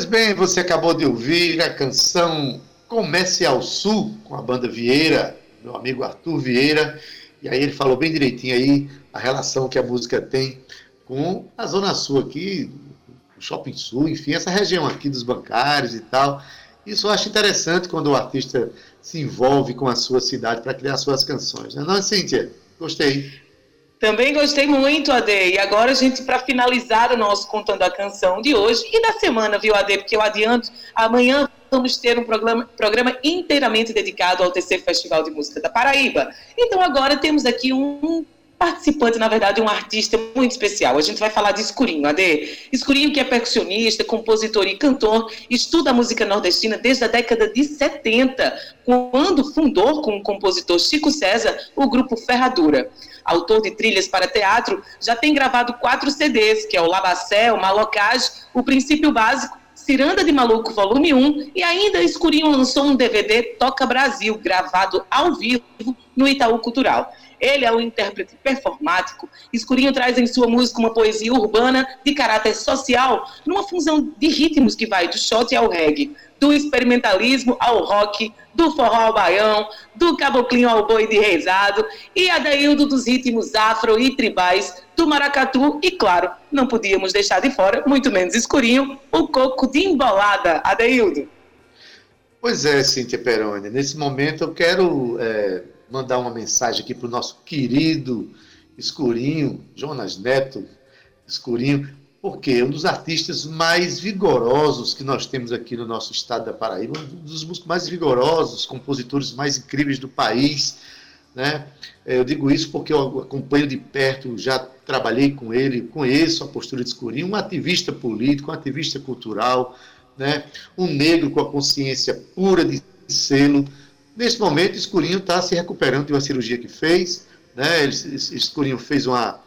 Bem, você acabou de ouvir a canção Comece ao Sul, com a banda Vieira, meu amigo Arthur Vieira, e aí ele falou bem direitinho aí a relação que a música tem com a Zona Sul aqui, o Shopping Sul, enfim, essa região aqui dos bancários e tal. Isso eu acho interessante quando o artista se envolve com a sua cidade para criar suas canções. Não, é Cíntia? Gostei. Também gostei muito, Ade. E agora gente, para finalizar o nosso Contando a Canção de hoje e da semana, viu, Ade? Porque eu adianto, amanhã vamos ter um programa, programa inteiramente dedicado ao terceiro Festival de Música da Paraíba. Então agora temos aqui um participante, na verdade, um artista muito especial. A gente vai falar de Escurinho, Ade. Escurinho que é percussionista, compositor e cantor, estuda a música nordestina desde a década de 70, quando fundou com o compositor Chico César o grupo Ferradura. Autor de trilhas para teatro, já tem gravado quatro CDs, que é o Labacé, o Malocage, o Princípio Básico, Ciranda de Maluco, volume 1, e ainda Escurinho lançou um DVD Toca Brasil, gravado ao vivo no Itaú Cultural. Ele é um intérprete performático. Escurinho traz em sua música uma poesia urbana de caráter social, numa fusão de ritmos que vai do shot ao reggae, do experimentalismo ao rock, do forró ao baião, do caboclinho ao boi de reizado e Adaildo dos ritmos afro e tribais, do maracatu e, claro, não podíamos deixar de fora, muito menos escurinho, o coco de embolada. Adaildo. Pois é, Cíntia Peroni. Nesse momento eu quero é mandar uma mensagem aqui para o nosso querido Escurinho, Jonas Neto Escurinho, porque é um dos artistas mais vigorosos que nós temos aqui no nosso estado da Paraíba, um dos músicos mais vigorosos, compositores mais incríveis do país. Né? É, eu digo isso porque eu acompanho de perto, já trabalhei com ele, conheço a postura de Escurinho, um ativista político, um ativista cultural, né? um negro com a consciência pura de selo, Nesse momento, Escurinho está se recuperando de uma cirurgia que fez. Né? Escurinho fez uma,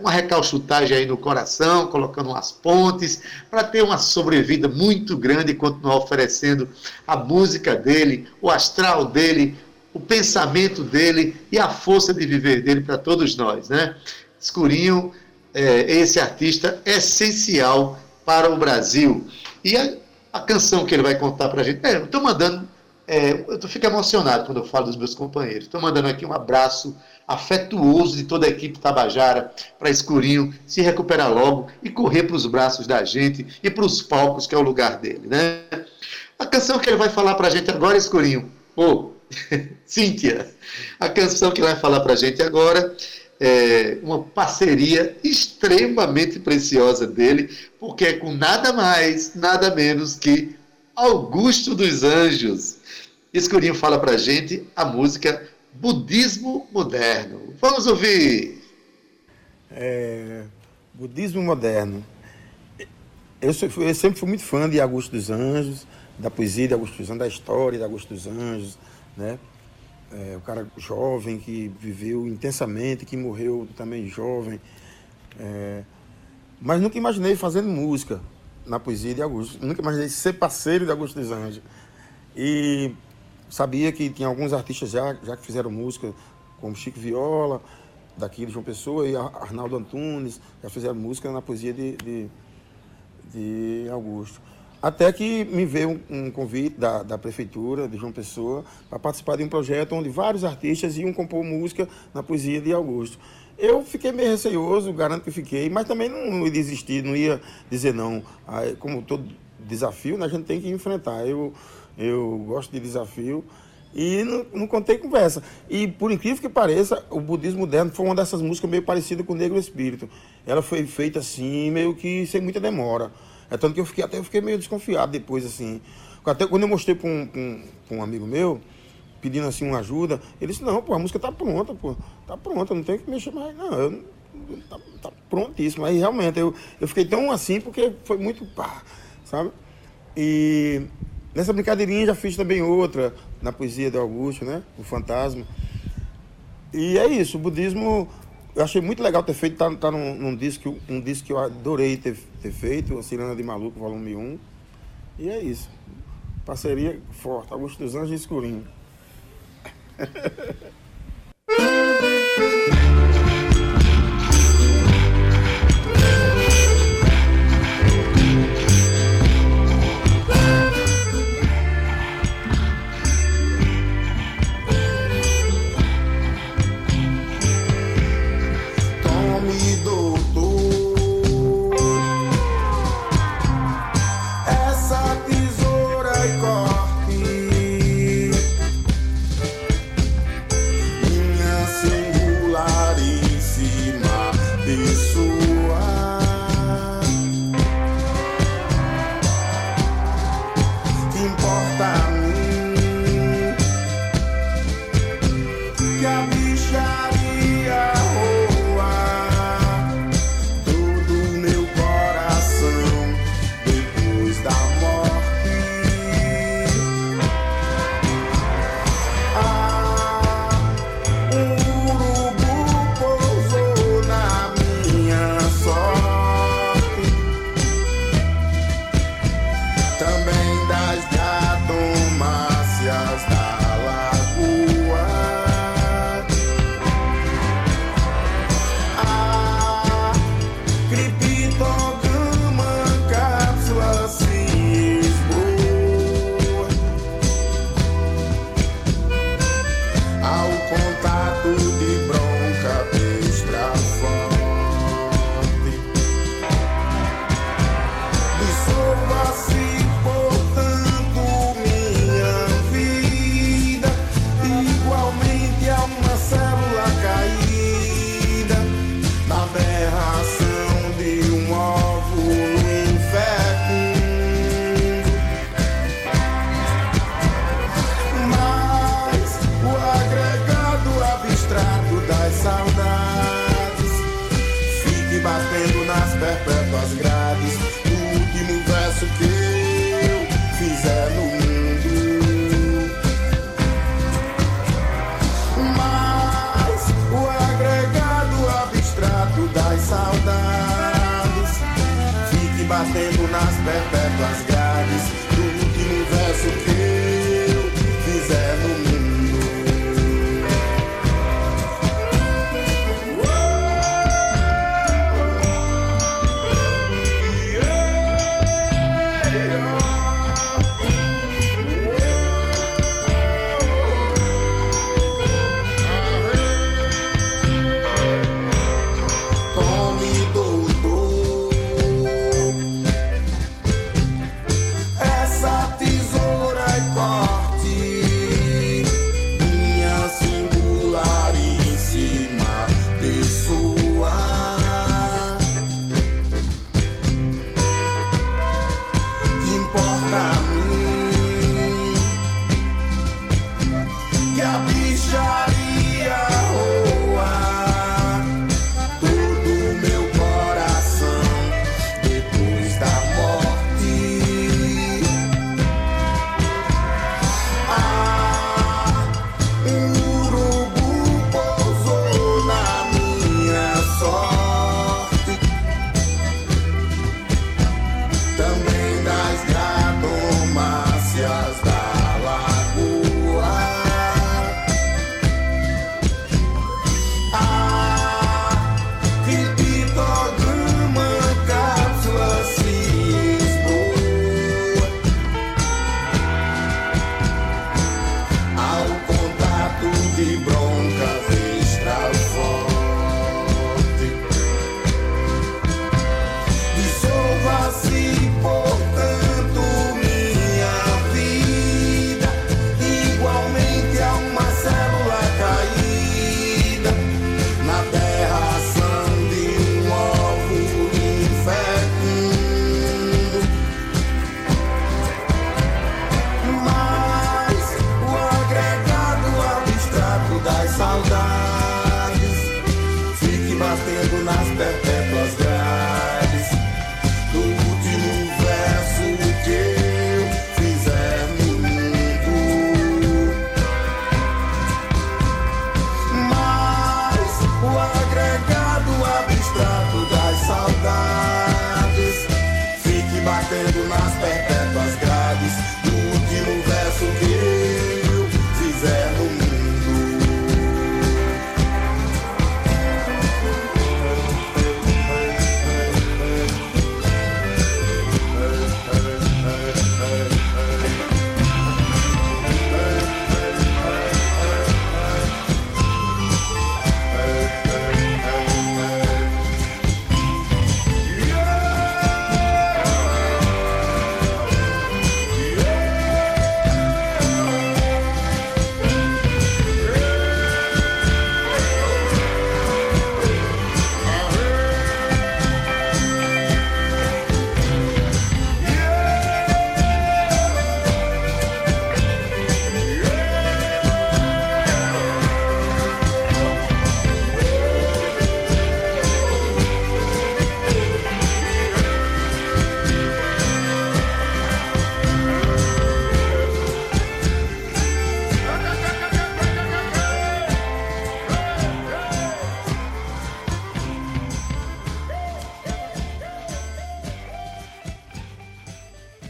uma recalchutagem aí no coração, colocando umas pontes, para ter uma sobrevida muito grande e continuar oferecendo a música dele, o astral dele, o pensamento dele e a força de viver dele para todos nós. Né? Escurinho é esse artista essencial para o Brasil. E a, a canção que ele vai contar para a gente, é, estou mandando é, eu fico emocionado quando eu falo dos meus companheiros. Estou mandando aqui um abraço afetuoso de toda a equipe Tabajara para Escurinho se recuperar logo e correr para os braços da gente e para os palcos, que é o lugar dele. Né? A canção que ele vai falar para a gente agora, Escurinho, ô, oh, Cíntia, a canção que ele vai falar para a gente agora é uma parceria extremamente preciosa dele, porque é com nada mais, nada menos que Augusto dos Anjos. Escurinho fala pra gente a música Budismo Moderno. Vamos ouvir! É, budismo Moderno. Eu, eu, sempre fui muito fã de Augusto dos Anjos, da poesia de Augusto dos Anjos, da história de Augusto dos Anjos, né? É, o cara jovem que viveu intensamente, que morreu também jovem. É, mas nunca imaginei fazendo música na poesia de Augusto. Nunca imaginei ser parceiro de Augusto dos Anjos. E sabia que tinha alguns artistas já, já que fizeram música, como Chico Viola, daqui de João Pessoa, e Arnaldo Antunes, já fizeram música na poesia de, de, de Augusto. Até que me veio um, um convite da, da prefeitura de João Pessoa para participar de um projeto onde vários artistas iam compor música na poesia de Augusto. Eu fiquei meio receoso, garanto que fiquei, mas também não, não ia desistir, não ia dizer não. Aí, como todo desafio, né, a gente tem que enfrentar. Eu, eu gosto de desafio e não, não contei conversa. E por incrível que pareça, o budismo moderno foi uma dessas músicas meio parecida com o Negro Espírito. Ela foi feita assim, meio que sem muita demora. É tanto que eu fiquei até eu fiquei meio desconfiado depois, assim. Até quando eu mostrei para um, um, um amigo meu, pedindo assim uma ajuda, ele disse, não, pô, a música tá pronta, pô. Tá pronta, não tem que mexer mais. Não, eu, tá, tá prontíssimo. Aí realmente eu, eu fiquei tão assim porque foi muito pá, sabe? E Nessa brincadeirinha já fiz também outra, na poesia do Augusto, né? O Fantasma. E é isso, o budismo, eu achei muito legal ter feito, tá, tá num, num disco, um disco que eu adorei ter, ter feito, a Cirana de Maluco, volume 1. E é isso. Parceria forte, Augusto dos Anjos e Escurinho.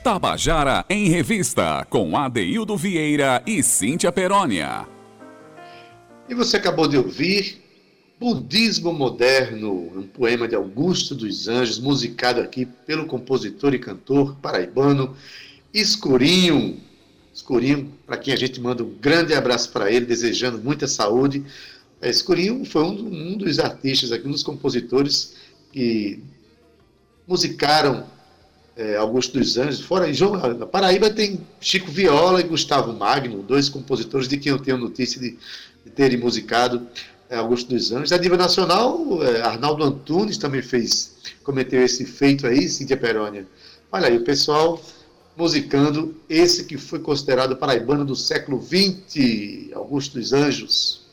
Tabajara em Revista, com Adeildo Vieira e Cíntia Perónia. E você acabou de ouvir Budismo Moderno, um poema de Augusto dos Anjos, musicado aqui pelo compositor e cantor paraibano Escurinho. Escurinho, para quem a gente manda um grande abraço para ele, desejando muita saúde. Escurinho foi um, um dos artistas aqui, um dos compositores que musicaram é, Augusto dos Anjos. Fora João, na Paraíba tem Chico Viola e Gustavo Magno, dois compositores de quem eu tenho notícia de, de terem musicado é, Augusto dos Anjos. A diva nacional, é, Arnaldo Antunes também fez, cometeu esse feito aí, Cíntia Perônia. Olha aí, o pessoal musicando esse que foi considerado paraibano do século XX, Augusto dos Anjos.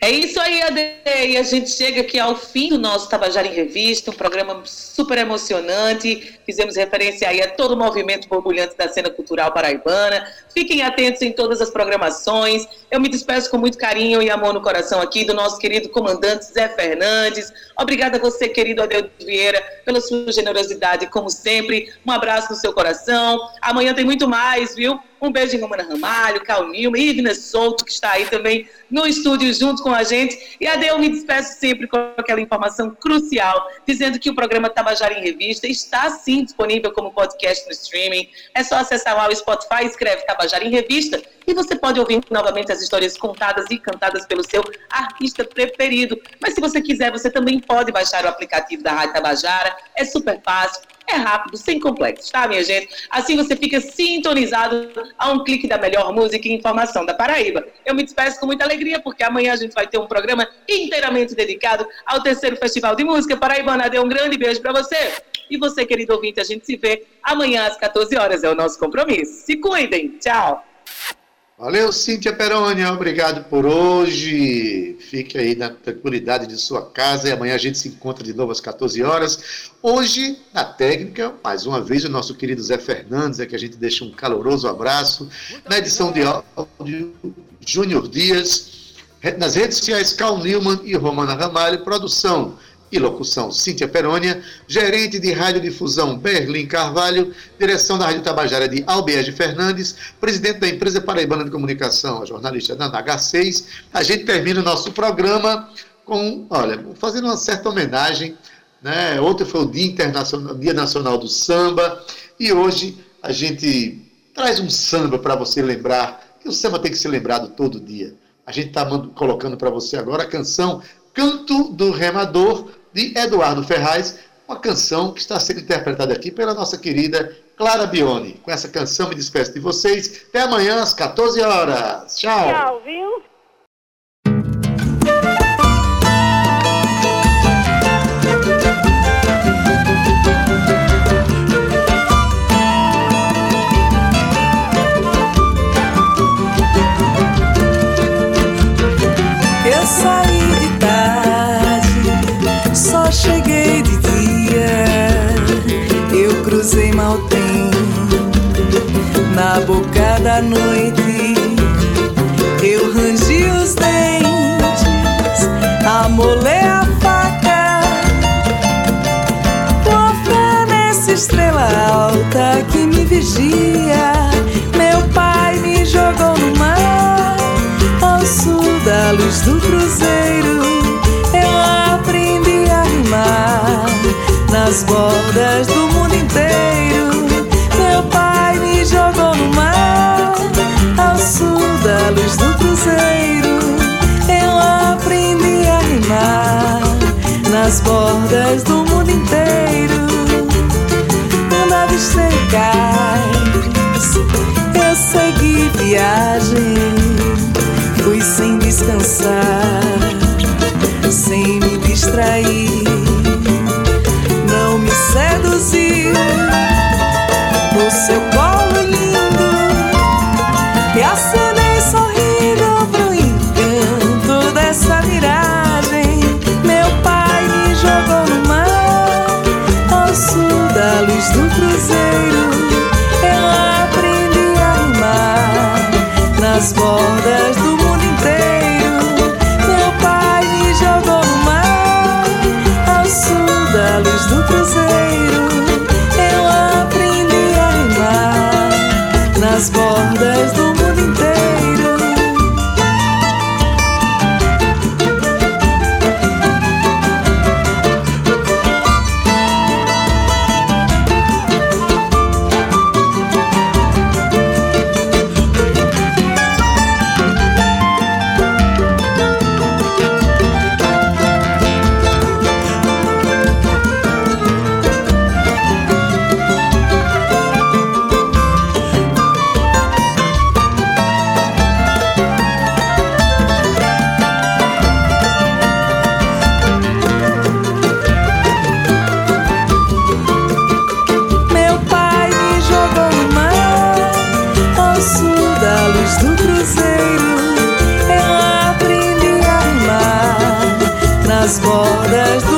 É isso aí, Ade. E a gente chega aqui ao fim do nosso Tabajara em Revista, um programa super emocionante. Fizemos referência aí a todo o movimento borbulhante da cena cultural paraibana. Fiquem atentos em todas as programações. Eu me despeço com muito carinho e amor no coração aqui do nosso querido comandante Zé Fernandes. Obrigada a você, querido Adeus Vieira, pela sua generosidade, como sempre. Um abraço no seu coração. Amanhã tem muito mais, viu? Um beijo em Romana Ramalho, Cal Nilma, Ivna Souto, que está aí também no estúdio junto com a gente. E a eu me despeço sempre com aquela informação crucial, dizendo que o programa Tabajara em Revista está sim disponível como podcast no streaming. É só acessar lá o Spotify, escreve Tabajara em Revista e você pode ouvir novamente as histórias contadas e cantadas pelo seu artista preferido. Mas se você quiser, você também pode baixar o aplicativo da Rádio Tabajara. É super fácil é rápido, sem complexos, tá, minha gente? Assim você fica sintonizado a um clique da melhor música e informação da Paraíba. Eu me despeço com muita alegria, porque amanhã a gente vai ter um programa inteiramente dedicado ao terceiro Festival de Música Paraibana. Dê um grande beijo para você. E você, querido ouvinte, a gente se vê amanhã às 14 horas, é o nosso compromisso. Se cuidem, tchau! Valeu, Cíntia Perônia, obrigado por hoje. Fique aí na tranquilidade de sua casa e amanhã a gente se encontra de novo às 14 horas. Hoje, na técnica, mais uma vez, o nosso querido Zé Fernandes, é que a gente deixa um caloroso abraço. Na edição de áudio, Júnior Dias. Nas redes sociais, Cal Newman e Romana Ramalho. Produção e locução Cíntia Perônia, gerente de radiodifusão Berlim Carvalho, direção da Rádio Tabajara de Albiege Fernandes, presidente da empresa paraibana de comunicação, a jornalista da H6. A gente termina o nosso programa com, olha, fazendo uma certa homenagem, né? Ontem foi o Dia Internacional, Dia Nacional do Samba e hoje a gente traz um samba para você lembrar que o samba tem que ser lembrado todo dia. A gente está colocando para você agora a canção Canto do Remador, de Eduardo Ferraz, uma canção que está sendo interpretada aqui pela nossa querida Clara Bione. Com essa canção me despeço de vocês. Até amanhã às 14 horas. Tchau. Tchau, viu? Noite. Eu rangi os dentes, amolei a faca. Tua fé nessa estrela alta que me vigia. Meu pai me jogou no mar, ao sul da luz do cruzeiro. Eu aprendi a rimar nas bordas do mundo inteiro. Nas bordas do mundo inteiro. Quando avistei cais, eu segui viagem, fui sem descansar, sem me distrair. Nas bordas do